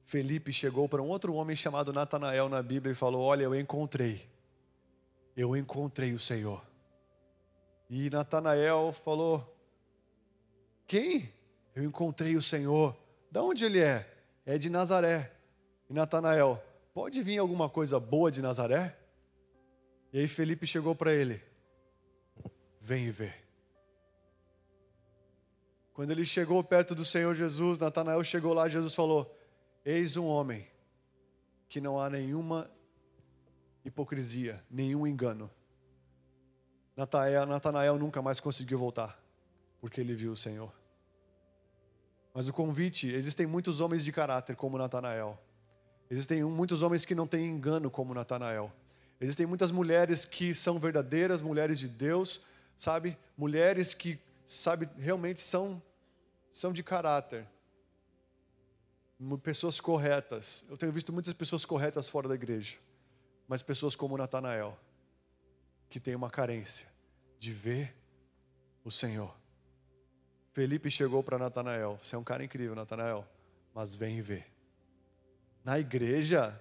Felipe chegou para um outro homem chamado Natanael na Bíblia e falou: Olha, eu encontrei, eu encontrei o Senhor. E Natanael falou: Quem? Eu encontrei o Senhor. Da onde ele é? É de Nazaré. E Natanael, pode vir alguma coisa boa de Nazaré? E aí Felipe chegou para ele: Vem e vê. Quando ele chegou perto do Senhor Jesus, Natanael chegou lá, Jesus falou: Eis um homem que não há nenhuma hipocrisia, nenhum engano. Natanael, nunca mais conseguiu voltar, porque ele viu o Senhor. Mas o convite, existem muitos homens de caráter como Natanael. Existem muitos homens que não têm engano como Natanael. Existem muitas mulheres que são verdadeiras, mulheres de Deus, sabe? Mulheres que sabe, realmente são, são de caráter. Pessoas corretas. Eu tenho visto muitas pessoas corretas fora da igreja, mas pessoas como Natanael, que tem uma carência de ver o Senhor. Felipe chegou para Natanael: Você é um cara incrível, Natanael, mas vem e. Na igreja,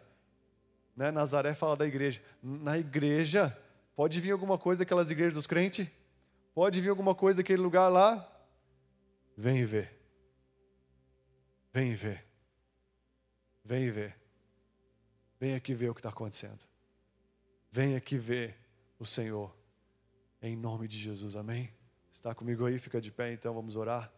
né, Nazaré fala da igreja. Na igreja, pode vir alguma coisa daquelas igrejas dos crentes? Pode vir alguma coisa daquele lugar lá? Vem e. Vem e. Vem vê. Vem aqui ver o que está acontecendo. Vem aqui ver o Senhor. Em nome de Jesus, amém? Está comigo aí? Fica de pé então, vamos orar.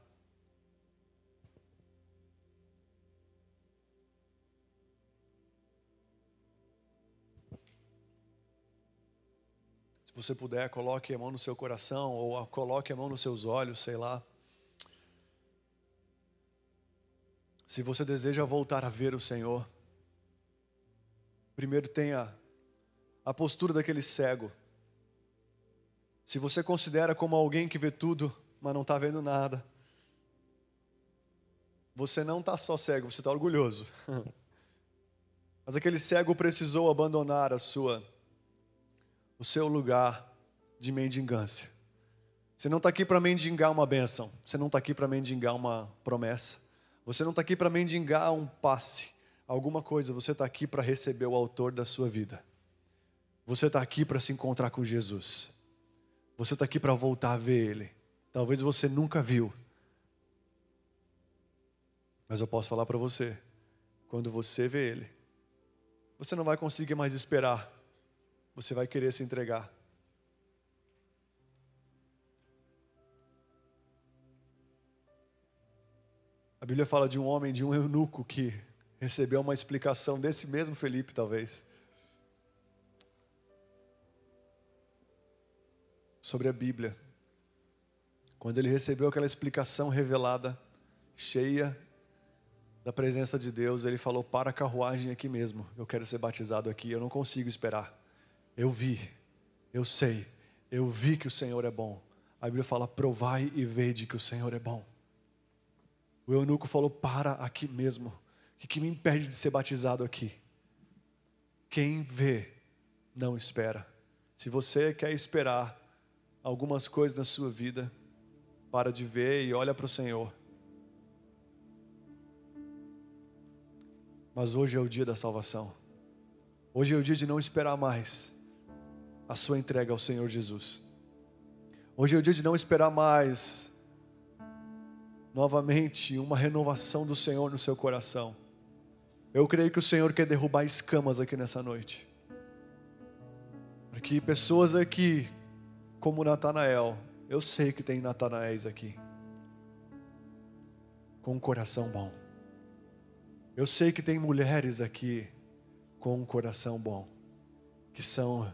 você puder, coloque a mão no seu coração ou coloque a mão nos seus olhos, sei lá. Se você deseja voltar a ver o Senhor, primeiro tenha a postura daquele cego. Se você considera como alguém que vê tudo, mas não está vendo nada, você não está só cego, você está orgulhoso. mas aquele cego precisou abandonar a sua o seu lugar de mendigância. Você não está aqui para mendigar uma bênção. Você não está aqui para mendigar uma promessa. Você não está aqui para mendigar um passe, alguma coisa. Você está aqui para receber o autor da sua vida. Você está aqui para se encontrar com Jesus. Você está aqui para voltar a ver Ele. Talvez você nunca viu. Mas eu posso falar para você: quando você vê Ele, você não vai conseguir mais esperar você vai querer se entregar. A Bíblia fala de um homem, de um eunuco que recebeu uma explicação desse mesmo Felipe, talvez, sobre a Bíblia. Quando ele recebeu aquela explicação revelada, cheia da presença de Deus, ele falou: Para a carruagem aqui mesmo, eu quero ser batizado aqui, eu não consigo esperar. Eu vi, eu sei, eu vi que o Senhor é bom. A Bíblia fala: Provai e vede que o Senhor é bom. O eunuco falou: Para aqui mesmo. O que, que me impede de ser batizado aqui? Quem vê, não espera. Se você quer esperar algumas coisas na sua vida, para de ver e olha para o Senhor. Mas hoje é o dia da salvação. Hoje é o dia de não esperar mais a sua entrega ao Senhor Jesus. Hoje é o dia de não esperar mais novamente uma renovação do Senhor no seu coração. Eu creio que o Senhor quer derrubar escamas aqui nessa noite. Para que pessoas aqui, como Natanael, eu sei que tem Natanaéis aqui, com um coração bom. Eu sei que tem mulheres aqui com um coração bom, que são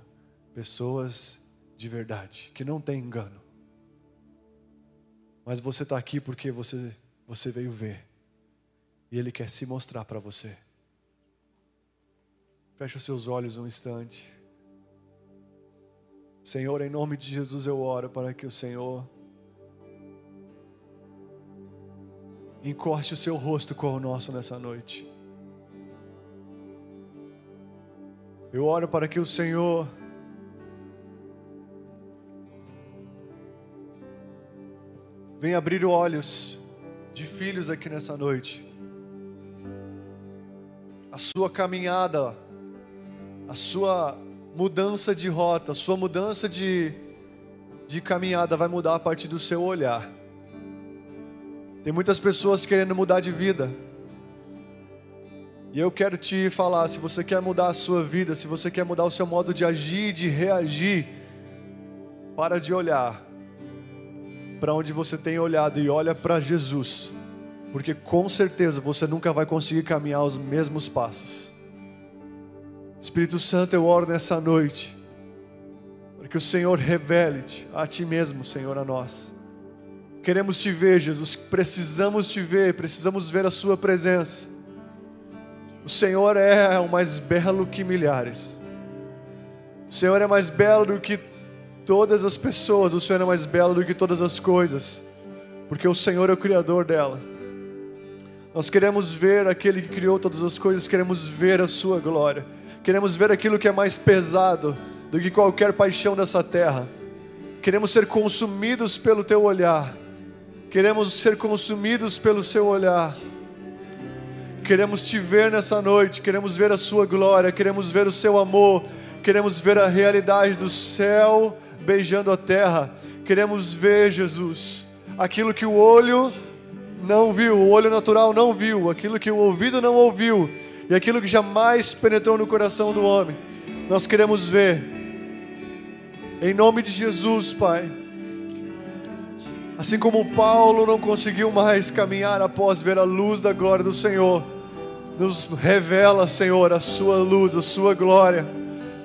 pessoas de verdade, que não tem engano. Mas você está aqui porque você, você veio ver, e Ele quer se mostrar para você. Feche os seus olhos um instante. Senhor, em nome de Jesus eu oro para que o Senhor encoste o seu rosto com o nosso nessa noite. Eu oro para que o Senhor venha abrir olhos de filhos aqui nessa noite. A sua caminhada, a sua mudança de rota, a sua mudança de, de caminhada vai mudar a partir do seu olhar. Tem muitas pessoas querendo mudar de vida. E eu quero te falar, se você quer mudar a sua vida, se você quer mudar o seu modo de agir, de reagir, para de olhar para onde você tem olhado e olha para Jesus. Porque com certeza você nunca vai conseguir caminhar os mesmos passos. Espírito Santo, eu oro nessa noite, para que o Senhor revele-te a ti mesmo, Senhor, a nós. Queremos te ver, Jesus, precisamos te ver, precisamos ver a Sua presença. O Senhor é o mais belo que milhares. O Senhor é mais belo do que todas as pessoas, o Senhor é mais belo do que todas as coisas, porque o Senhor é o Criador dela. Nós queremos ver aquele que criou todas as coisas, queremos ver a Sua glória, queremos ver aquilo que é mais pesado do que qualquer paixão dessa terra. Queremos ser consumidos pelo Teu olhar Queremos ser consumidos pelo seu olhar. Queremos te ver nessa noite, queremos ver a sua glória, queremos ver o seu amor, queremos ver a realidade do céu beijando a terra. Queremos ver, Jesus, aquilo que o olho não viu, o olho natural não viu, aquilo que o ouvido não ouviu e aquilo que jamais penetrou no coração do homem. Nós queremos ver. Em nome de Jesus, Pai. Assim como Paulo não conseguiu mais caminhar após ver a luz da glória do Senhor, nos revela, Senhor, a Sua luz, a Sua glória,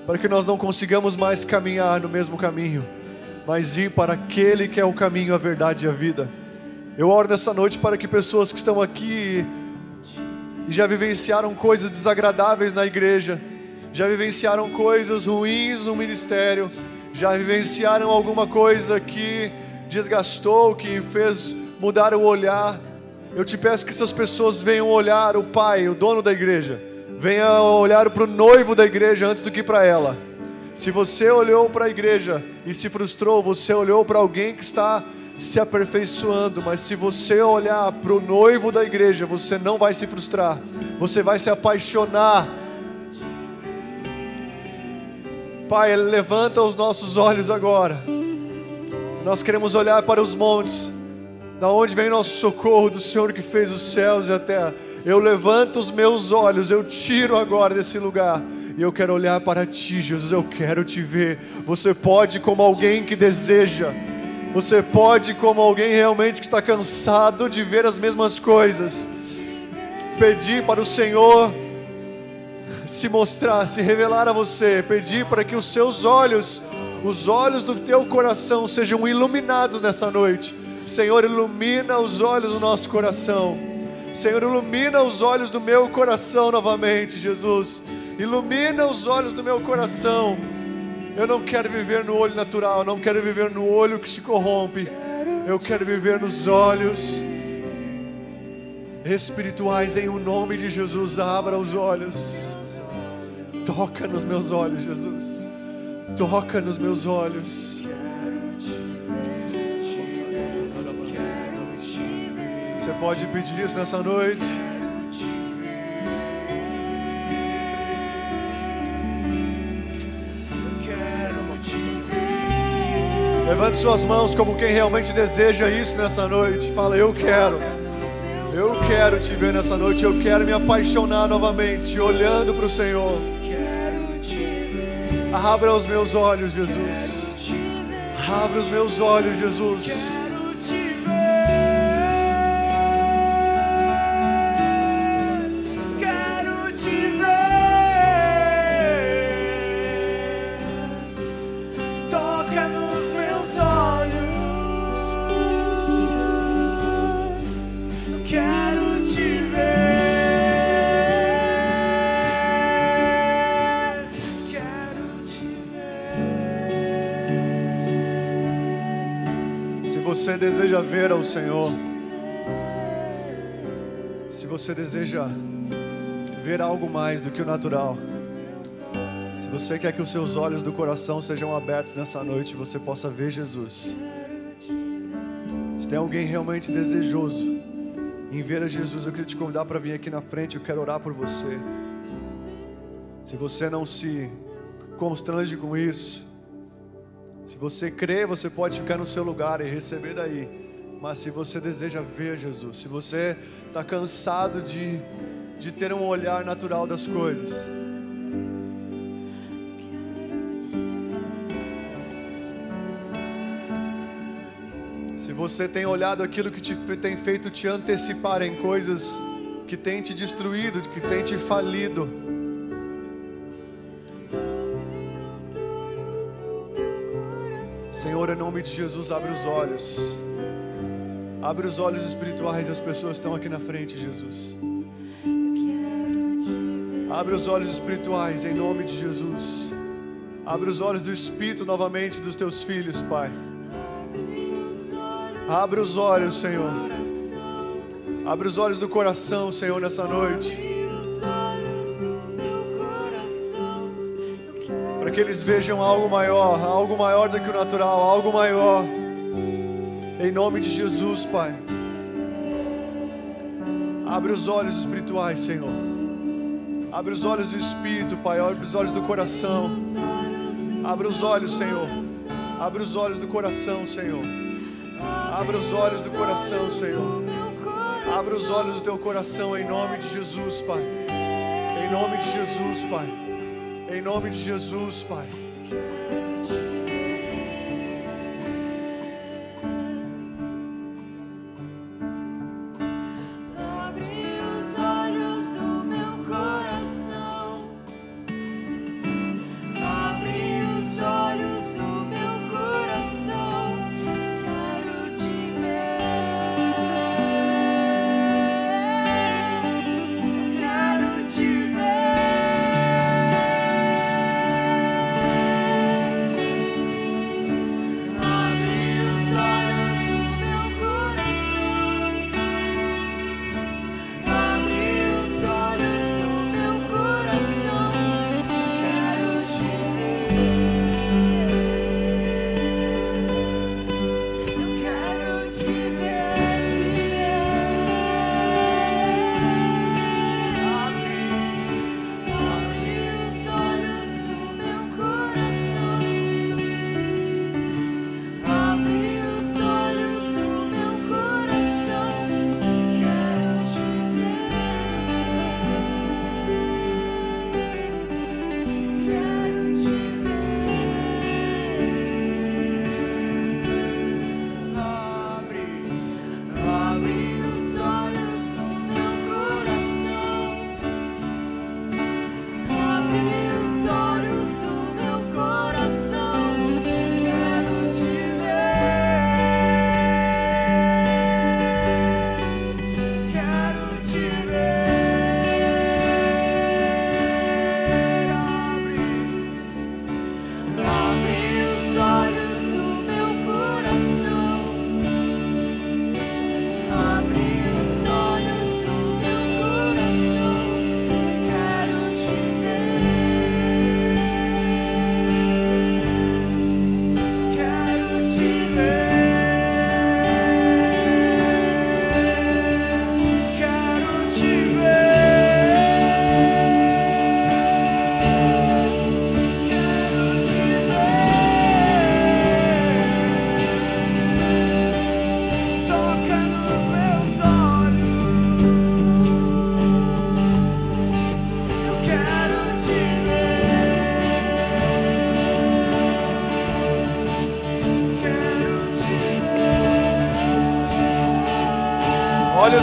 para que nós não consigamos mais caminhar no mesmo caminho, mas ir para aquele que é o caminho, a verdade e a vida. Eu oro nessa noite para que pessoas que estão aqui e já vivenciaram coisas desagradáveis na igreja, já vivenciaram coisas ruins no ministério, já vivenciaram alguma coisa que desgastou, que fez mudar o olhar. Eu te peço que essas pessoas venham olhar o pai, o dono da igreja, venha olhar para o noivo da igreja antes do que para ela. Se você olhou para a igreja e se frustrou, você olhou para alguém que está se aperfeiçoando, mas se você olhar para o noivo da igreja, você não vai se frustrar, você vai se apaixonar. Pai, levanta os nossos olhos agora. Nós queremos olhar para os montes, Da onde vem nosso socorro? Do Senhor que fez os céus e a terra. Eu levanto os meus olhos, eu tiro agora desse lugar. E eu quero olhar para ti, Jesus. Eu quero te ver. Você pode, como alguém que deseja. Você pode, como alguém realmente que está cansado de ver as mesmas coisas, pedir para o Senhor se mostrar, se revelar a você, pedir para que os seus olhos, os olhos do teu coração sejam iluminados nessa noite. Senhor, ilumina os olhos do nosso coração. Senhor, ilumina os olhos do meu coração novamente, Jesus. Ilumina os olhos do meu coração. Eu não quero viver no olho natural, não quero viver no olho que se corrompe. Eu quero viver nos olhos espirituais em o nome de Jesus. Abra os olhos. Toca nos meus olhos, Jesus. Toca nos meus olhos. Você pode pedir isso nessa noite. Levante suas mãos como quem realmente deseja isso nessa noite. Fala, eu quero. Eu quero te ver nessa noite. Eu quero me apaixonar novamente, olhando para o Senhor. Abra os meus olhos, Jesus. Abra os meus olhos, Jesus. Você deseja ver ao Senhor, se você deseja ver algo mais do que o natural, se você quer que os seus olhos do coração sejam abertos nessa noite, você possa ver Jesus. Se tem alguém realmente desejoso em ver a Jesus, eu queria te convidar para vir aqui na frente, eu quero orar por você. Se você não se constrange com isso, se você crê, você pode ficar no seu lugar e receber daí. Mas se você deseja ver Jesus, se você está cansado de, de ter um olhar natural das coisas, se você tem olhado aquilo que te, tem feito te antecipar em coisas que tem te destruído, que tem te falido, Em nome de Jesus, abre os olhos. Abre os olhos espirituais das pessoas que estão aqui na frente, Jesus. Abre os olhos espirituais em nome de Jesus. Abre os olhos do Espírito novamente dos teus filhos, Pai. Abre os olhos, Senhor. Abre os olhos do coração, Senhor, nessa noite. Que eles vejam algo maior, algo maior do que o natural, algo maior. Em nome de Jesus, Pai. Abre os olhos espirituais, Senhor. Abre os olhos do espírito, Pai. Abre os olhos do coração. Abre os olhos, Senhor. Abre os olhos do coração, Senhor. Abre os olhos do coração, Senhor. Abre os olhos do teu coração em nome de Jesus, Pai. Em nome de Jesus, Pai. Em nome de Jesus, Pai.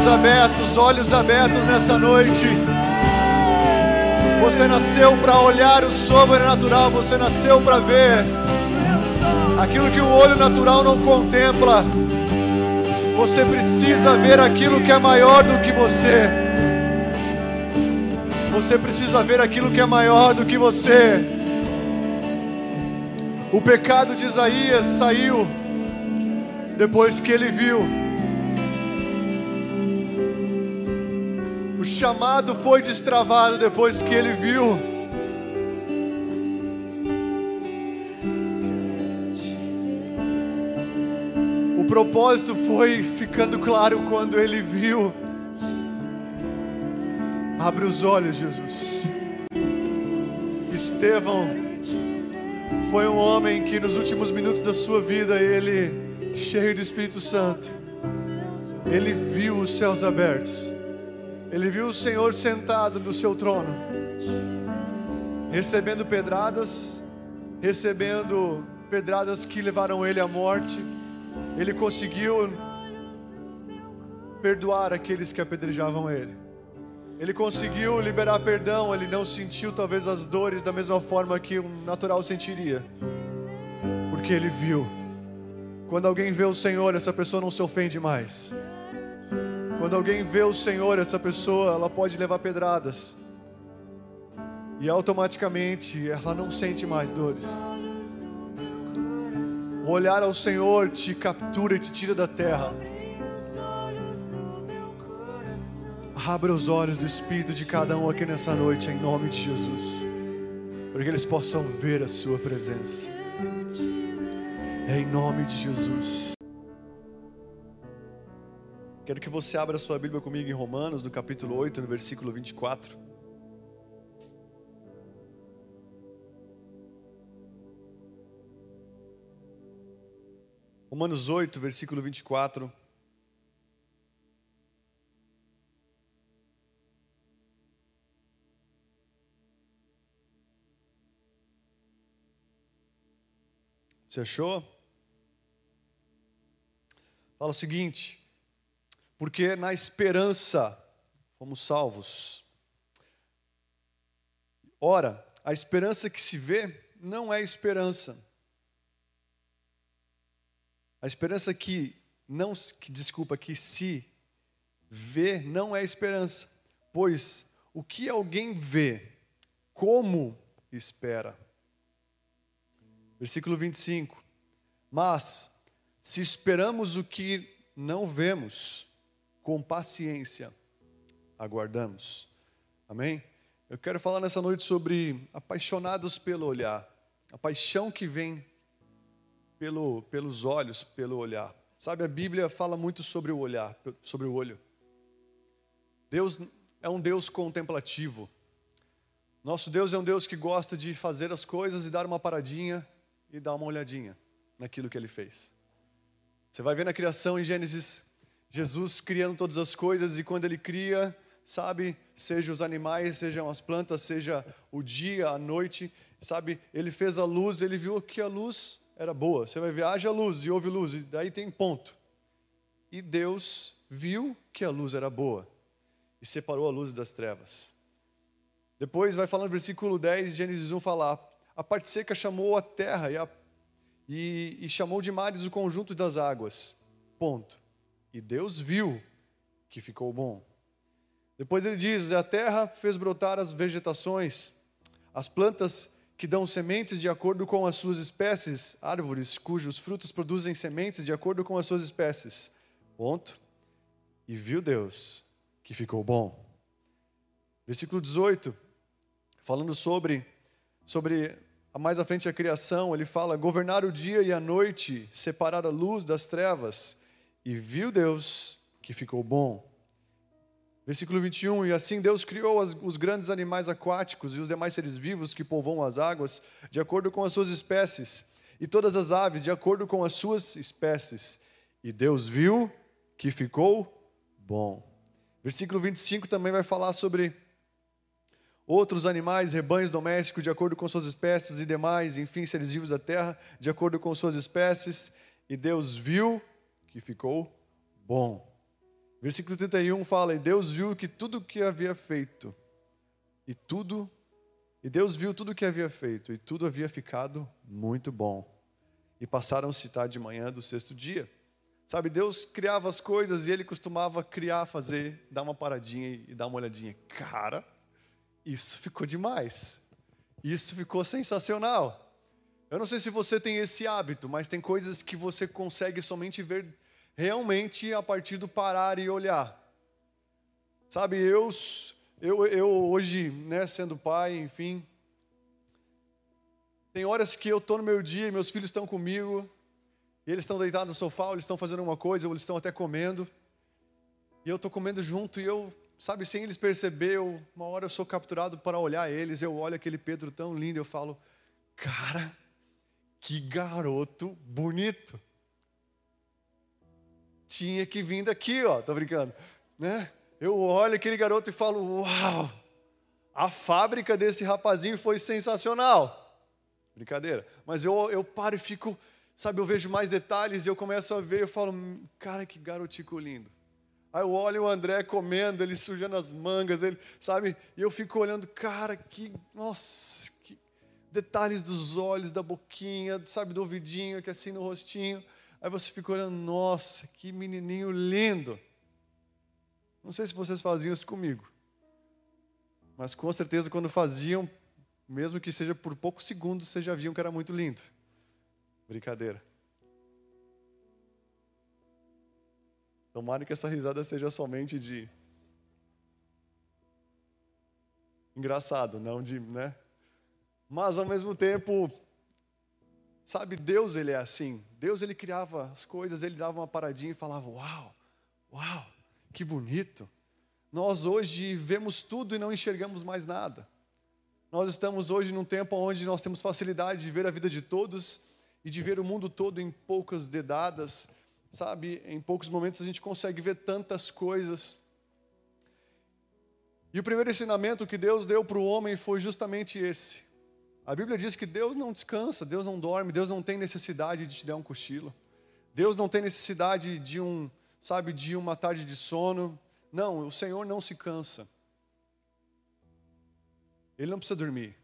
Olhos abertos, olhos abertos nessa noite. Você nasceu para olhar o sobrenatural, você nasceu para ver aquilo que o olho natural não contempla. Você precisa ver aquilo que é maior do que você. Você precisa ver aquilo que é maior do que você. O pecado de Isaías saiu depois que ele viu. Chamado foi destravado depois que ele viu. O propósito foi ficando claro quando ele viu. Abre os olhos, Jesus. Estevão foi um homem que nos últimos minutos da sua vida, ele, cheio do Espírito Santo, ele viu os céus abertos, ele viu o Senhor sentado no seu trono, recebendo pedradas, recebendo pedradas que levaram ele à morte, ele conseguiu perdoar aqueles que apedrejavam ele. Ele conseguiu liberar perdão, ele não sentiu talvez as dores da mesma forma que um natural sentiria. Porque ele viu. Quando alguém vê o Senhor, essa pessoa não se ofende mais. Quando alguém vê o Senhor, essa pessoa, ela pode levar pedradas. E automaticamente ela não sente mais dores. O olhar ao Senhor te captura e te tira da terra. Abra os olhos do Espírito de cada um aqui nessa noite, em nome de Jesus, para que eles possam ver a Sua presença. É em nome de Jesus. Quero que você abra sua Bíblia comigo em Romanos, no capítulo 8, no versículo 24. Romanos 8, versículo 24. Você achou? Fala o seguinte: porque na esperança fomos salvos. Ora, a esperança que se vê não é esperança. A esperança que não, que desculpa, que se vê não é esperança, pois o que alguém vê, como espera? Versículo 25. Mas, se esperamos o que não vemos, com paciência aguardamos. Amém? Eu quero falar nessa noite sobre apaixonados pelo olhar, a paixão que vem pelo, pelos olhos, pelo olhar. Sabe, a Bíblia fala muito sobre o olhar, sobre o olho. Deus é um Deus contemplativo. Nosso Deus é um Deus que gosta de fazer as coisas e dar uma paradinha e dar uma olhadinha naquilo que ele fez. Você vai ver na criação em Gênesis, Jesus criando todas as coisas e quando ele cria, sabe, seja os animais, sejam as plantas, seja o dia, a noite, sabe, ele fez a luz, ele viu que a luz era boa. Você vai ver, haja luz e houve luz, e daí tem ponto. E Deus viu que a luz era boa e separou a luz das trevas. Depois vai falando no versículo 10, Gênesis 1 falar: a parte seca chamou a terra e, a, e, e chamou de mares o conjunto das águas. Ponto. E Deus viu que ficou bom. Depois ele diz: a terra fez brotar as vegetações, as plantas que dão sementes de acordo com as suas espécies, árvores cujos frutos produzem sementes de acordo com as suas espécies. Ponto. E viu Deus que ficou bom. Versículo 18, falando sobre sobre mais à frente a criação, ele fala: governar o dia e a noite, separar a luz das trevas. E viu Deus que ficou bom. Versículo 21: E assim Deus criou as, os grandes animais aquáticos e os demais seres vivos que povoam as águas, de acordo com as suas espécies, e todas as aves, de acordo com as suas espécies. E Deus viu que ficou bom. Versículo 25 também vai falar sobre outros animais, rebanhos domésticos, de acordo com suas espécies e demais, enfim, seres vivos da terra, de acordo com suas espécies. E Deus viu que ficou bom. Versículo 31 fala: E Deus viu que tudo o que havia feito, e tudo, e Deus viu tudo o que havia feito, e tudo havia ficado muito bom. E passaram a citar de manhã do sexto dia. Sabe, Deus criava as coisas e ele costumava criar, fazer, dar uma paradinha e dar uma olhadinha. Cara, isso ficou demais. Isso ficou sensacional. Eu não sei se você tem esse hábito, mas tem coisas que você consegue somente ver realmente a partir do parar e olhar. Sabe, eu, eu, eu hoje, né, sendo pai, enfim, tem horas que eu estou no meu dia e meus filhos estão comigo, e eles estão deitados no sofá, ou eles estão fazendo alguma coisa, ou eles estão até comendo, e eu estou comendo junto, e eu, sabe, sem eles perceber, eu, uma hora eu sou capturado para olhar eles, eu olho aquele Pedro tão lindo, eu falo, cara, que garoto bonito tinha que vir daqui, ó, tô brincando, né? Eu olho aquele garoto e falo, uau, a fábrica desse rapazinho foi sensacional. Brincadeira. Mas eu, eu paro e fico, sabe, eu vejo mais detalhes e eu começo a ver, eu falo, cara, que garotico lindo. Aí eu olho o André comendo, ele sujando as mangas, ele, sabe? E eu fico olhando, cara, que, nossa, que detalhes dos olhos, da boquinha, sabe, do ouvidinho, que é assim no rostinho. Aí você fica olhando, nossa, que menininho lindo. Não sei se vocês faziam isso comigo, mas com certeza quando faziam, mesmo que seja por poucos segundos, vocês já viam que era muito lindo. Brincadeira. Tomara que essa risada seja somente de engraçado, não de, né? Mas ao mesmo tempo Sabe, Deus ele é assim. Deus ele criava as coisas, ele dava uma paradinha e falava: "Uau! Uau! Que bonito!" Nós hoje vemos tudo e não enxergamos mais nada. Nós estamos hoje num tempo onde nós temos facilidade de ver a vida de todos e de ver o mundo todo em poucas dedadas, sabe? Em poucos momentos a gente consegue ver tantas coisas. E o primeiro ensinamento que Deus deu para o homem foi justamente esse: a Bíblia diz que Deus não descansa, Deus não dorme, Deus não tem necessidade de te dar um cochilo. Deus não tem necessidade de um, sabe, de uma tarde de sono. Não, o Senhor não se cansa. Ele não precisa dormir.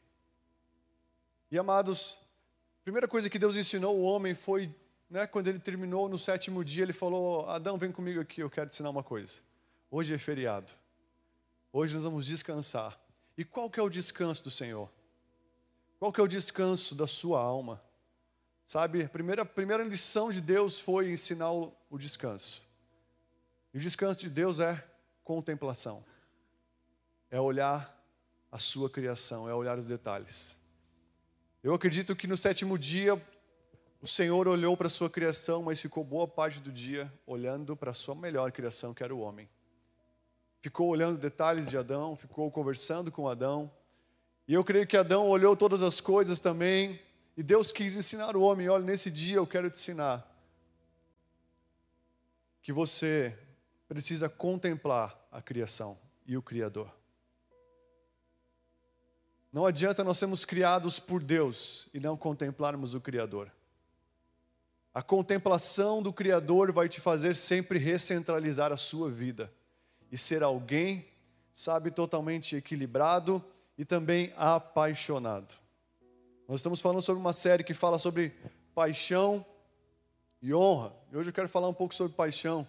E amados, a primeira coisa que Deus ensinou o homem foi, né, quando ele terminou no sétimo dia, ele falou: Adão, vem comigo aqui, eu quero te ensinar uma coisa. Hoje é feriado. Hoje nós vamos descansar. E qual que é o descanso do Senhor? Qual que é o descanso da sua alma? Sabe, a primeira, a primeira lição de Deus foi ensinar o, o descanso. E o descanso de Deus é contemplação. É olhar a sua criação, é olhar os detalhes. Eu acredito que no sétimo dia o Senhor olhou para a sua criação, mas ficou boa parte do dia olhando para a sua melhor criação, que era o homem. Ficou olhando detalhes de Adão, ficou conversando com Adão, e eu creio que Adão olhou todas as coisas também, e Deus quis ensinar o homem: olha, nesse dia eu quero te ensinar que você precisa contemplar a criação e o Criador. Não adianta nós sermos criados por Deus e não contemplarmos o Criador. A contemplação do Criador vai te fazer sempre recentralizar a sua vida e ser alguém, sabe, totalmente equilibrado e também apaixonado. Nós estamos falando sobre uma série que fala sobre paixão e honra. E hoje eu quero falar um pouco sobre paixão.